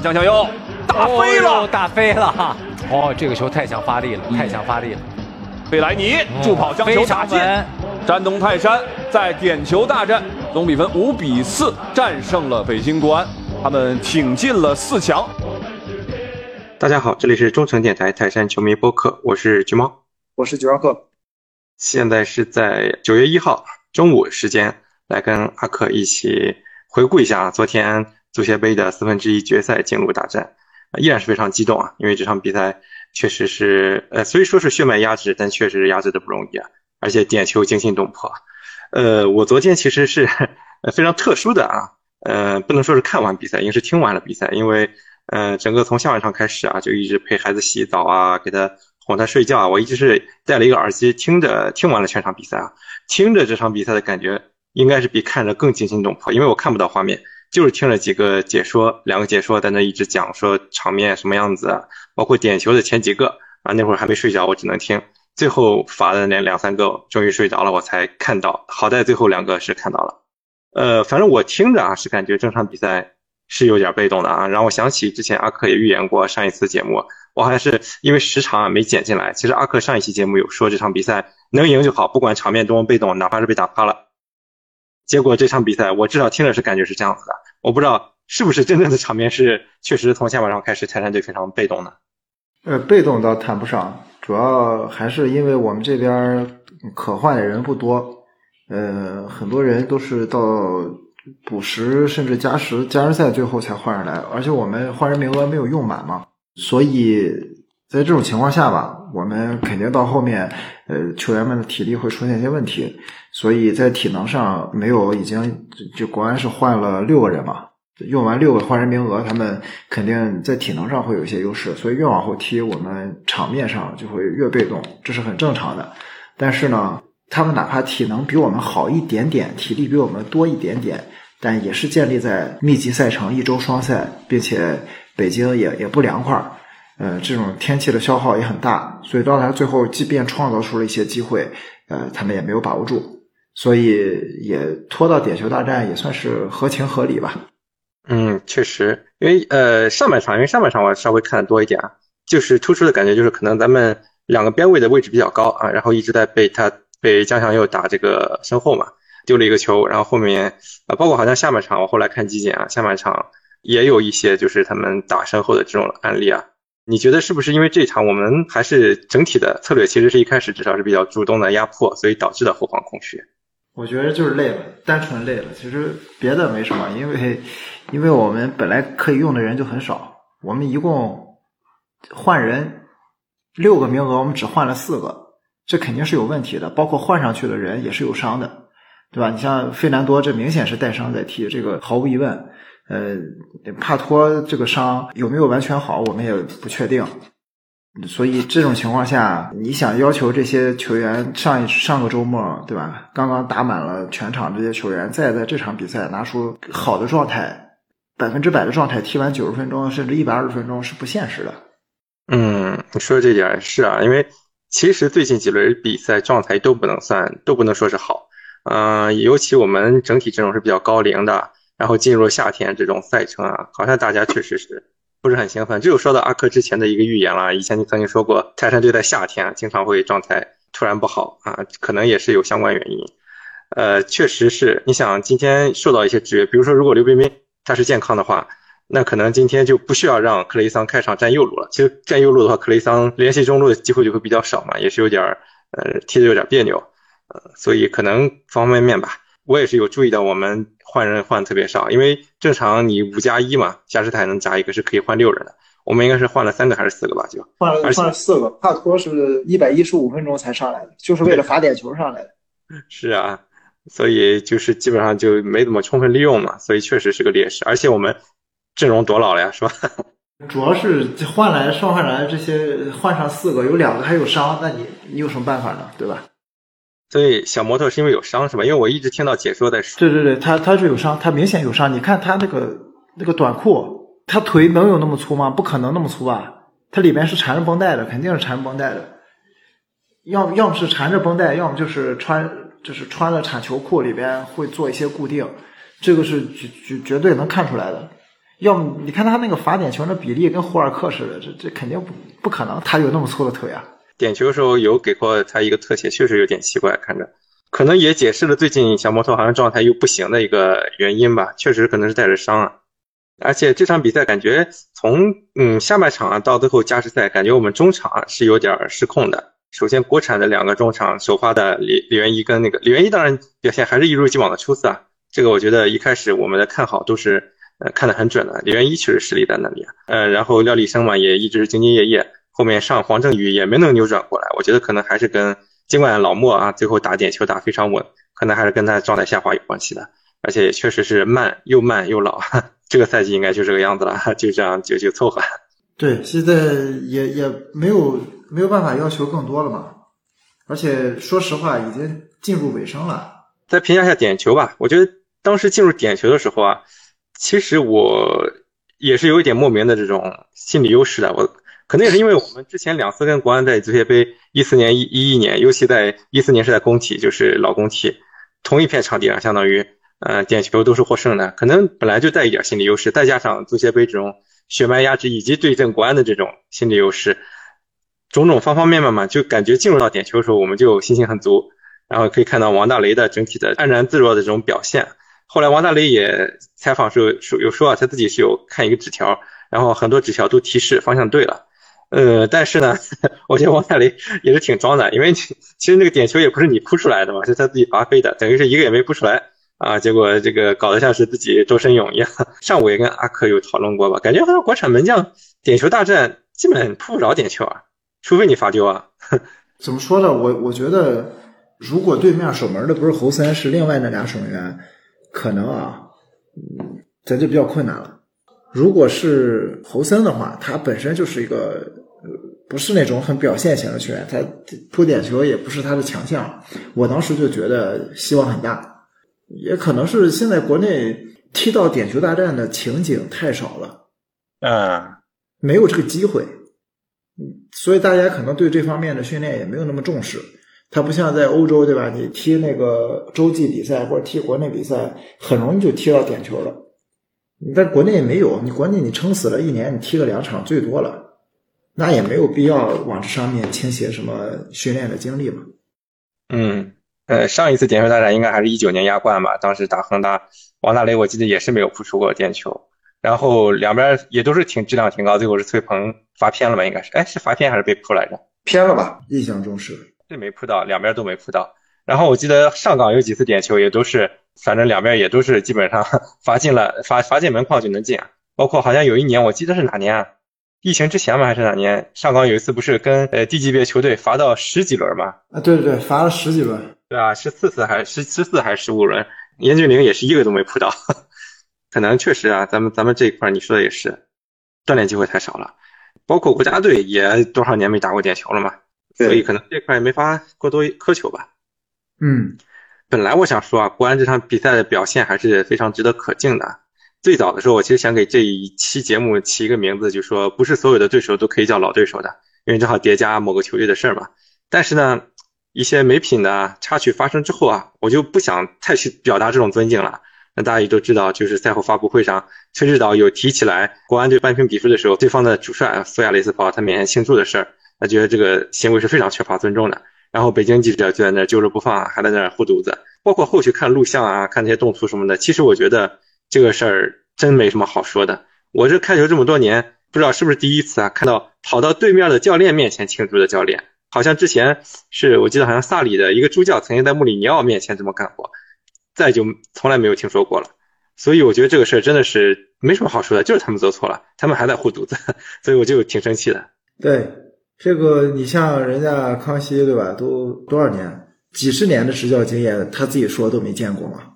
发江小佑打飞了，打飞了！哦，这个球太想发力了，太想发力了。贝莱尼助跑将球打进，山东泰山在点球大战总比分五比四战胜了北京国安，他们挺进了四强。大家好，这里是中诚电台泰山球迷播客，我是橘猫，我是九二克。现在是在九月一号中午时间，来跟阿克一起回顾一下昨天足协杯的四分之一决赛进入大战，依然是非常激动啊，因为这场比赛。确实是，呃，虽说是血脉压制，但确实压制的不容易啊，而且点球惊心动魄。呃，我昨天其实是非常特殊的啊，呃，不能说是看完比赛，应该是听完了比赛，因为，呃，整个从下半场开始啊，就一直陪孩子洗澡啊，给他哄他睡觉啊，我一直是戴了一个耳机听着，听完了全场比赛啊，听着这场比赛的感觉，应该是比看着更惊心动魄，因为我看不到画面。就是听了几个解说，两个解说在那一直讲说场面什么样子，包括点球的前几个啊，那会儿还没睡着，我只能听。最后罚的那两三个，终于睡着了，我才看到。好在最后两个是看到了。呃，反正我听着啊，是感觉这场比赛是有点被动的啊，让我想起之前阿克也预言过上一次节目，我还是因为时长啊没剪进来。其实阿克上一期节目有说这场比赛能赢就好，不管场面多么被动，哪怕是被打趴了。结果这场比赛，我至少听着是感觉是这样子的，我不知道是不是真正的场面是确实从下半场开始，泰山队非常被动的。呃，被动倒谈不上，主要还是因为我们这边可换的人不多，呃，很多人都是到补时甚至加时加时赛最后才换上来，而且我们换人名额没有用满嘛，所以在这种情况下吧，我们肯定到后面，呃，球员们的体力会出现一些问题。所以在体能上没有，已经就国安是换了六个人嘛，用完六个换人名额，他们肯定在体能上会有一些优势，所以越往后踢，我们场面上就会越被动，这是很正常的。但是呢，他们哪怕体能比我们好一点点，体力比我们多一点点，但也是建立在密集赛程一周双赛，并且北京也也不凉快，呃，这种天气的消耗也很大，所以到他最后，即便创造出了一些机会，呃，他们也没有把握住。所以也拖到点球大战也算是合情合理吧。嗯，确实，因为呃上半场，因为上半场我稍微看的多一点啊，就是突出的感觉就是可能咱们两个边位的位置比较高啊，然后一直在被他被江翔佑打这个身后嘛，丢了一个球，然后后面啊包括好像下半场我后来看集锦啊，下半场也有一些就是他们打身后的这种案例啊。你觉得是不是因为这场我们还是整体的策略其实是一开始至少是比较主动的压迫，所以导致的后方空虚？我觉得就是累了，单纯累了。其实别的没什么，因为因为我们本来可以用的人就很少，我们一共换人六个名额，我们只换了四个，这肯定是有问题的。包括换上去的人也是有伤的，对吧？你像费南多，这明显是带伤在踢，这个毫无疑问。呃，帕托这个伤有没有完全好，我们也不确定。所以这种情况下，你想要求这些球员上一上个周末，对吧？刚刚打满了全场，这些球员再在这场比赛拿出好的状态，百分之百的状态，踢完九十分钟甚至一百二十分钟是不现实的。嗯，你说的这点是啊，因为其实最近几轮比赛状态都不能算，都不能说是好。嗯，尤其我们整体阵容是比较高龄的，然后进入夏天这种赛程啊，好像大家确实是。不是很兴奋，这就说到阿克之前的一个预言了。以前你曾经说过，泰山队在夏天经常会状态突然不好啊，可能也是有相关原因。呃，确实是，你想今天受到一些制约，比如说如果刘彬彬他是健康的话，那可能今天就不需要让克雷桑开场站右路了。其实站右路的话，克雷桑联系中路的机会就会比较少嘛，也是有点呃踢的有点别扭，呃，所以可能方方面面吧。我也是有注意到，我们换人换特别少，因为正常你五加一嘛，加时台能加一个是可以换六人的，我们应该是换了三个还是四个吧？就换了换了四个，帕托是一百一十五分钟才上来的，就是为了罚点球上来的。是啊，所以就是基本上就没怎么充分利用嘛，所以确实是个劣势。而且我们阵容多老了呀，是吧？主要是换来上换来这些换上四个，有两个还有伤，那你你有什么办法呢？对吧？所以小摩托是因为有伤是吧？因为我一直听到解说在说。对对对，他他是有伤，他明显有伤。你看他那个那个短裤，他腿能有那么粗吗？不可能那么粗吧？他里面是缠着绷带的，肯定是缠绷带的。要要么是缠着绷带，要么就是穿就是穿了铲球裤里边会做一些固定，这个是绝绝绝对能看出来的。要么你看他那个罚点球那比例跟霍尔克似的，这这肯定不不可能，他有那么粗的腿啊。点球的时候有给过他一个特写，确实有点奇怪，看着，可能也解释了最近小摩托好像状态又不行的一个原因吧，确实可能是带着伤啊。而且这场比赛感觉从嗯下半场啊到最后加时赛，感觉我们中场是有点失控的。首先，国产的两个中场首发的李李元一跟那个李元一，当然表现还是一如既往的出色啊。这个我觉得一开始我们的看好都是呃看得很准的，李元一确实实力在那里啊。呃，然后廖立生嘛也一直兢兢业业。后面上黄正宇也没能扭转过来，我觉得可能还是跟尽管老莫啊最后打点球打非常稳，可能还是跟他状态下滑有关系的，而且也确实是慢又慢又老，这个赛季应该就这个样子了，就这样就就凑合。对，现在也也没有没有办法要求更多了嘛，而且说实话已经进入尾声了。再评价一下点球吧，我觉得当时进入点球的时候啊，其实我也是有一点莫名的这种心理优势的，我。可能也是因为我们之前两次跟国安在足协杯，一四年、一一一年，尤其在一四年是在工体，就是老工体，同一片场地上，相当于，呃，点球都是获胜的，可能本来就带一点心理优势，再加上足协杯这种血脉压制以及对阵国安的这种心理优势，种种方方面面嘛，就感觉进入到点球的时候，我们就信心很足，然后可以看到王大雷的整体的安然自若的这种表现。后来王大雷也采访时候说有说啊，他自己是有看一个纸条，然后很多纸条都提示方向对了。呃，但是呢，我觉得王大雷也是挺装的，因为其实那个点球也不是你扑出来的嘛，是他自己发飞的，等于是一个也没扑出来啊，结果这个搞得像是自己周身勇一样。上午也跟阿克有讨论过吧，感觉好像国产门将点球大战基本扑不着点球啊，除非你罚丢啊。怎么说呢？我我觉得，如果对面守门的不是侯森，是另外那俩守门员，可能啊，嗯，咱就比较困难了。如果是侯森的话，他本身就是一个。不是那种很表现型的球员，他扑点球也不是他的强项。我当时就觉得希望很大，也可能是现在国内踢到点球大战的情景太少了，嗯，没有这个机会，所以大家可能对这方面的训练也没有那么重视。他不像在欧洲，对吧？你踢那个洲际比赛或者踢国内比赛，很容易就踢到点球了。你在国内也没有，你国内你撑死了一年，你踢个两场最多了。那也没有必要往这上面倾斜什么训练的精力嘛。嗯，呃，上一次点球大战应该还是一九年亚冠吧，当时打恒大，王大雷我记得也是没有扑出过点球，然后两边也都是挺质量挺高，最后是崔鹏罚偏了吧？应该是，哎，是罚偏还是被扑来着？偏了吧？印象中是，这，没扑到，两边都没扑到。然后我记得上港有几次点球也都是，反正两边也都是基本上 罚进了，罚罚进门框就能进啊。包括好像有一年我记得是哪年啊？疫情之前嘛？还是哪年？上港有一次不是跟呃低级别球队罚到十几轮吗？啊，对对对，罚了十几轮。对啊，十四次还是十十四还是十五轮？严俊凌也是一个都没扑到。可能确实啊，咱们咱们这一块你说的也是，锻炼机会太少了。包括国家队也多少年没打过点球了嘛，所以可能这块也没法过多苛求吧。嗯，本来我想说啊，国安这场比赛的表现还是非常值得可敬的。最早的时候，我其实想给这一期节目起一个名字，就说不是所有的对手都可以叫老对手的，因为正好叠加某个球队的事儿嘛。但是呢，一些没品的插曲发生之后啊，我就不想太去表达这种尊敬了。那大家也都知道，就是赛后发布会上，崔指导有提起来国安队扳平比分的时候，对方的主帅苏亚雷斯跑他面前庆祝的事儿，他觉得这个行为是非常缺乏尊重的。然后北京记者就在那揪着不放，还在那护犊子。包括后续看录像啊，看那些动图什么的，其实我觉得。这个事儿真没什么好说的。我这看球这么多年，不知道是不是第一次啊，看到跑到对面的教练面前庆祝的教练，好像之前是我记得好像萨里的一个助教曾经在穆里尼奥面前这么干过，再就从来没有听说过了。所以我觉得这个事儿真的是没什么好说的，就是他们做错了，他们还在护犊子，所以我就挺生气的。对，这个你像人家康熙对吧？都多少年、几十年的执教经验，他自己说都没见过嘛。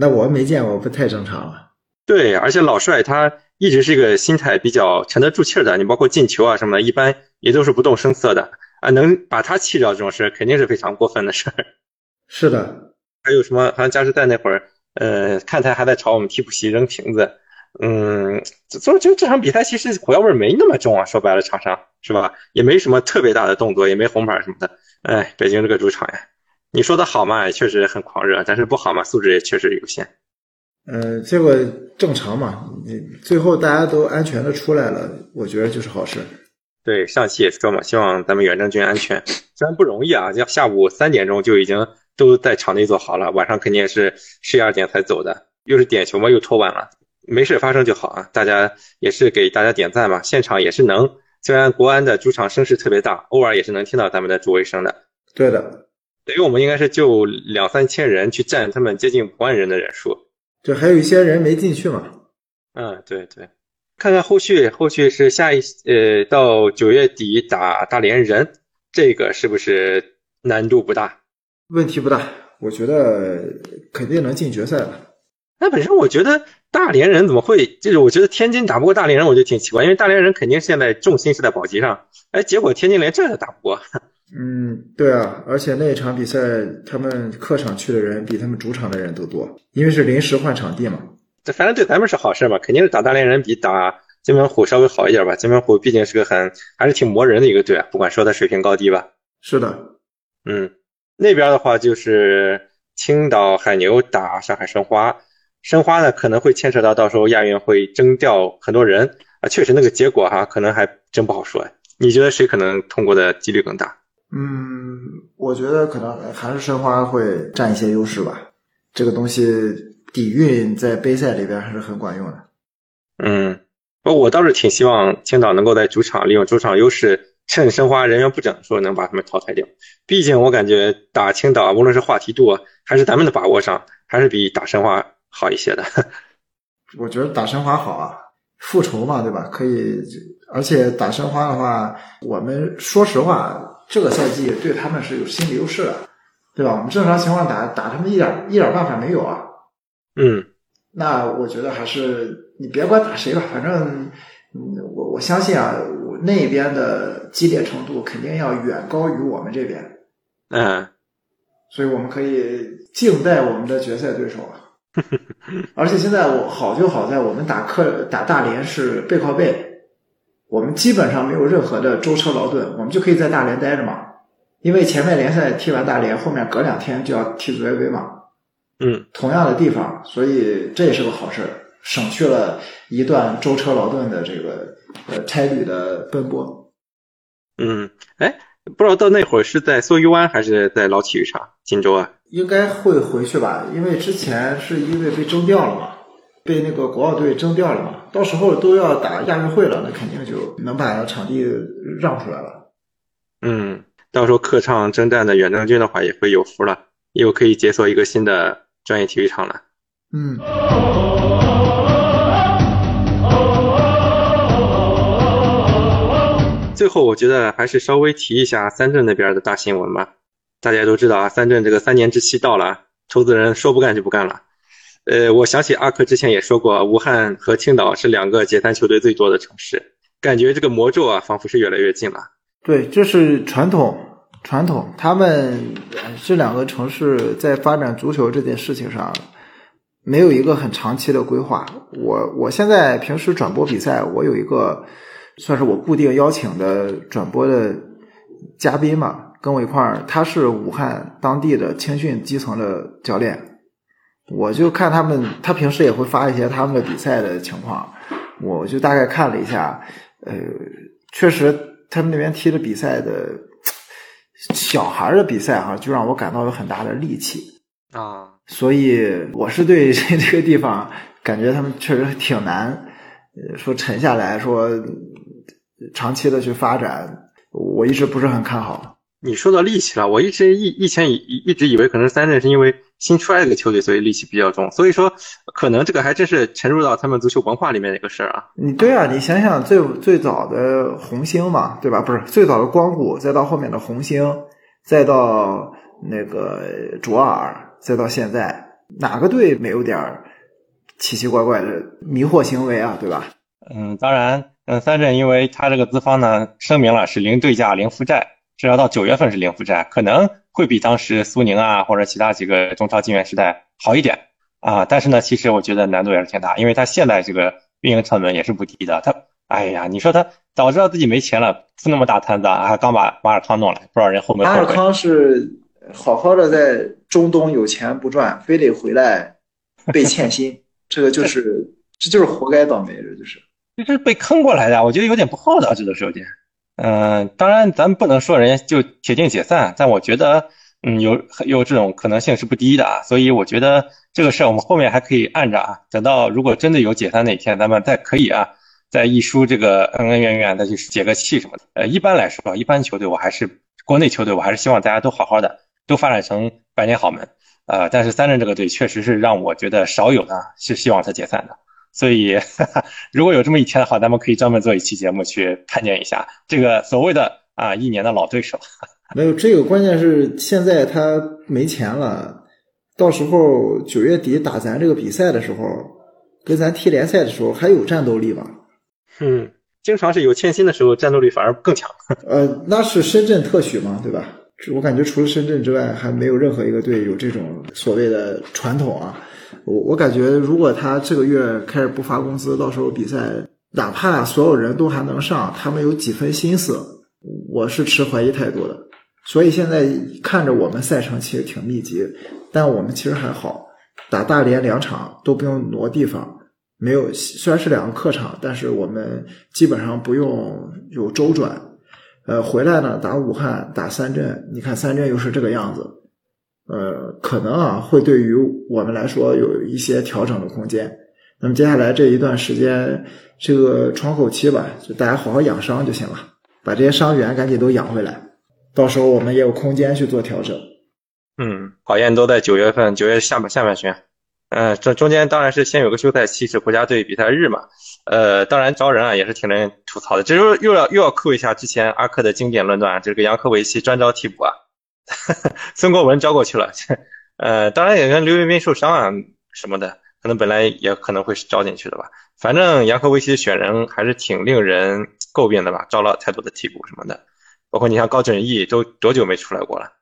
那我没见过，不太正常了。对，而且老帅他一直是一个心态比较沉得住气的。你包括进球啊什么的，一般也都是不动声色的啊。能把他气着这种事，肯定是非常过分的事儿。是的，还有什么？好像加时赛那会儿，呃，看台还在朝我们替补席扔瓶子。嗯，所以就这场比赛其实火药味没那么重啊。说白了，场上是吧？也没什么特别大的动作，也没红牌什么的。哎，北京这个主场呀。你说的好嘛，也确实很狂热，但是不好嘛，素质也确实有限。呃，这个正常嘛，你最后大家都安全的出来了，我觉得就是好事。对，上期也说嘛，希望咱们远征军安全，虽然不容易啊，要下午三点钟就已经都在场内做好了，晚上肯定也是十一二点才走的，又是点球嘛，又拖晚了，没事发生就好啊。大家也是给大家点赞嘛，现场也是能，虽然国安的主场声势特别大，偶尔也是能听到咱们的助威声的。对的，等于我们应该是就两三千人去占他们接近五万人的人数，就还有一些人没进去嘛。嗯，对对。看看后续，后续是下一呃，到九月底打大连人，这个是不是难度不大？问题不大，我觉得肯定能进决赛的。那本身我觉得大连人怎么会？就是我觉得天津打不过大连人，我就挺奇怪，因为大连人肯定现在重心是在保级上，哎，结果天津连这都打不过。嗯，对啊，而且那一场比赛他们客场去的人比他们主场的人都多，因为是临时换场地嘛。这反正对咱们是好事嘛，肯定是打大连人比打金门虎稍微好一点吧。金门虎毕竟是个很还是挺磨人的一个队啊，不管说他水平高低吧。是的，嗯，那边的话就是青岛海牛打上海申花，申花呢可能会牵扯到到时候亚运会征调很多人啊，确实那个结果哈可能还真不好说。你觉得谁可能通过的几率更大？嗯，我觉得可能还是申花会占一些优势吧，这个东西。底蕴在杯赛里边还是很管用的。嗯，不，我倒是挺希望青岛能够在主场利用主场优势，趁申花人员不整的时候能把他们淘汰掉。毕竟我感觉打青岛，无论是话题度还是咱们的把握上，还是比打申花好一些的。我觉得打申花好啊，复仇嘛，对吧？可以，而且打申花的话，我们说实话，这个赛季对他们是有心理优势的，对吧？我们正常情况打打他们一点一点办法没有啊。嗯，那我觉得还是你别管打谁吧，反正我我相信啊，那边的激烈程度肯定要远高于我们这边。嗯，所以我们可以静待我们的决赛对手。而且现在我好就好在我们打客打大连是背靠背，我们基本上没有任何的舟车劳顿，我们就可以在大连待着嘛。因为前面联赛踢完大连，后面隔两天就要踢足协杯嘛。嗯，同样的地方，所以这也是个好事，省去了一段舟车劳顿的这个呃差旅的奔波。嗯，哎，不知道到那会儿是在梭鱼湾还是在老体育场锦州啊？应该会回去吧，因为之前是因为被征调了嘛，被那个国奥队征调了嘛，到时候都要打亚运会了，那肯定就能把场地让出来了。嗯，到时候客场征战的远征军的话也会有福了，又可以解锁一个新的。专业体育场了，嗯。最后，我觉得还是稍微提一下三镇那边的大新闻吧。大家都知道啊，三镇这个三年之期到了，投资人说不干就不干了。呃，我想起阿克之前也说过，武汉和青岛是两个解散球队最多的城市，感觉这个魔咒啊，仿佛是越来越近了。对，这是传统。传统，他们这两个城市在发展足球这件事情上，没有一个很长期的规划。我我现在平时转播比赛，我有一个算是我固定邀请的转播的嘉宾嘛，跟我一块儿，他是武汉当地的青训基层的教练，我就看他们，他平时也会发一些他们的比赛的情况，我就大概看了一下，呃，确实他们那边踢的比赛的。小孩的比赛哈，就让我感到有很大的戾气啊，所以我是对这这个地方感觉他们确实挺难，呃，说沉下来说长期的去发展，我一直不是很看好。你说到戾气了，我一直以以前以一直以为可能三镇是因为新出来的球队，所以戾气比较重。所以说，可能这个还真是沉入到他们足球文化里面的一个事儿啊。你对啊，你想想最最早的红星嘛，对吧？不是最早的光谷，再到后面的红星，再到那个卓尔，再到现在，哪个队没有点奇奇怪怪的迷惑行为啊？对吧？嗯，当然，嗯，三镇因为他这个资方呢声明了是零对价、零负债。至少到九月份是零负债，可能会比当时苏宁啊或者其他几个中超金元时代好一点啊。但是呢，其实我觉得难度也是挺大，因为他现在这个运营成本也是不低的。他，哎呀，你说他早知道自己没钱了，付那么大摊子，还刚把马尔康弄来，不知道人后面。马尔康是好好的在中东有钱不赚，非得回来被欠薪。这个就是这就是活该倒霉，这就是。这是被坑过来的，我觉得有点不厚道，这都是有点。嗯，当然咱不能说人家就铁定解散，但我觉得，嗯，有有这种可能性是不低的啊。所以我觉得这个事儿我们后面还可以按着啊，等到如果真的有解散那天，咱们再可以啊，再一输这个恩恩怨怨，再去解个气什么的。呃，一般来说，一般球队我还是国内球队，我还是希望大家都好好的，都发展成百年好门。呃，但是三镇这个队确实是让我觉得少有的是希望他解散的。所以，如果有这么一天的话，咱们可以专门做一期节目去盘点一下这个所谓的啊一年的老对手。没有这个，关键是现在他没钱了，到时候九月底打咱这个比赛的时候，跟咱踢联赛的时候还有战斗力吧？嗯，经常是有欠薪的时候，战斗力反而更强。呃，那是深圳特许嘛，对吧？我感觉除了深圳之外，还没有任何一个队有这种所谓的传统啊。我我感觉，如果他这个月开始不发工资，到时候比赛哪怕所有人都还能上，他们有几分心思，我是持怀疑态度的。所以现在看着我们赛程其实挺密集，但我们其实还好，打大连两场都不用挪地方，没有虽然是两个客场，但是我们基本上不用有周转。呃，回来呢打武汉打三镇，你看三镇又是这个样子。呃，可能啊，会对于我们来说有一些调整的空间。那么接下来这一段时间，这个窗口期吧，就大家好好养伤就行了，把这些伤员赶紧都养回来，到时候我们也有空间去做调整。嗯，考验都在九月份，九月下半下半旬。嗯，这中间当然是先有个休赛期，是国家队比赛日嘛。呃，当然招人啊，也是挺能吐槽的。这又又要又要扣一下之前阿克的经典论断，这个杨科维奇专招替补啊。孙国文招过去了，呃，当然也跟刘彬彬受伤啊什么的，可能本来也可能会招进去的吧。反正杨科维奇选人还是挺令人诟病的吧，招了太多的替补什么的，包括你像高振毅都多久没出来过了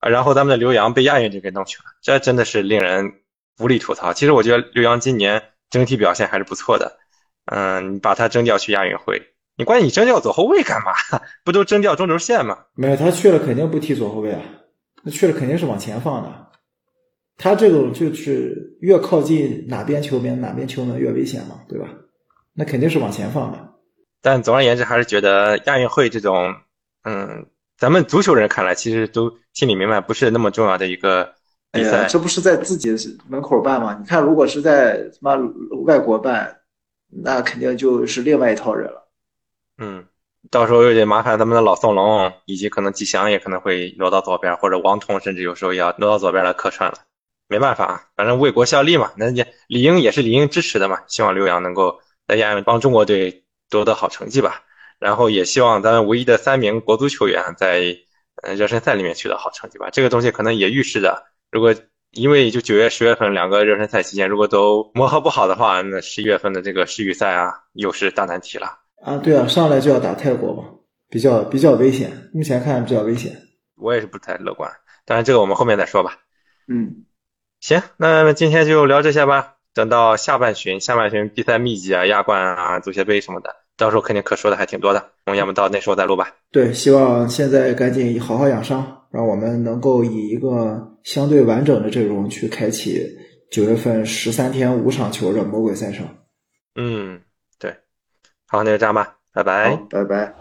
啊？然后咱们的刘洋被亚运就给弄去了，这真的是令人无力吐槽。其实我觉得刘洋今年整体表现还是不错的，嗯，你把他征调去亚运会。你关键你征调左后卫干嘛？不都征调中轴线吗？没有，他去了肯定不踢左后卫啊，那去了肯定是往前放的。他这种就是越靠近哪边球边哪边球门越危险嘛，对吧？那肯定是往前放的。但总而言之，还是觉得亚运会这种，嗯，咱们足球人看来其实都心里明白，不是那么重要的一个比赛。这不是在自己门口办吗？你看，如果是在什么外国办，那肯定就是另外一套人了。嗯，到时候又得麻烦咱们的老宋龙，以及可能吉祥也可能会挪到左边，或者王彤甚至有时候也要挪到左边来客串了。没办法啊，反正为国效力嘛，那也理应也是理应支持的嘛。希望刘洋能够在亚运帮中国队夺得好成绩吧。然后也希望咱们唯一的三名国足球员在热身赛里面取得好成绩吧。这个东西可能也预示着，如果因为就九月十月份两个热身赛期间，如果都磨合不好的话，那十一月份的这个世预赛啊，又是大难题了。啊，对啊，上来就要打泰国嘛，比较比较危险。目前看比较危险，我也是不太乐观。当然，这个我们后面再说吧。嗯，行，那今天就聊这些吧。等到下半旬，下半旬比赛密集啊，亚冠啊，足协杯什么的，到时候肯定可说的还挺多的。我们要么到那时候再录吧。对，希望现在赶紧好好养伤，让我们能够以一个相对完整的阵容去开启九月份十三天五场球的魔鬼赛程。嗯。好那就这样吧拜拜。拜拜。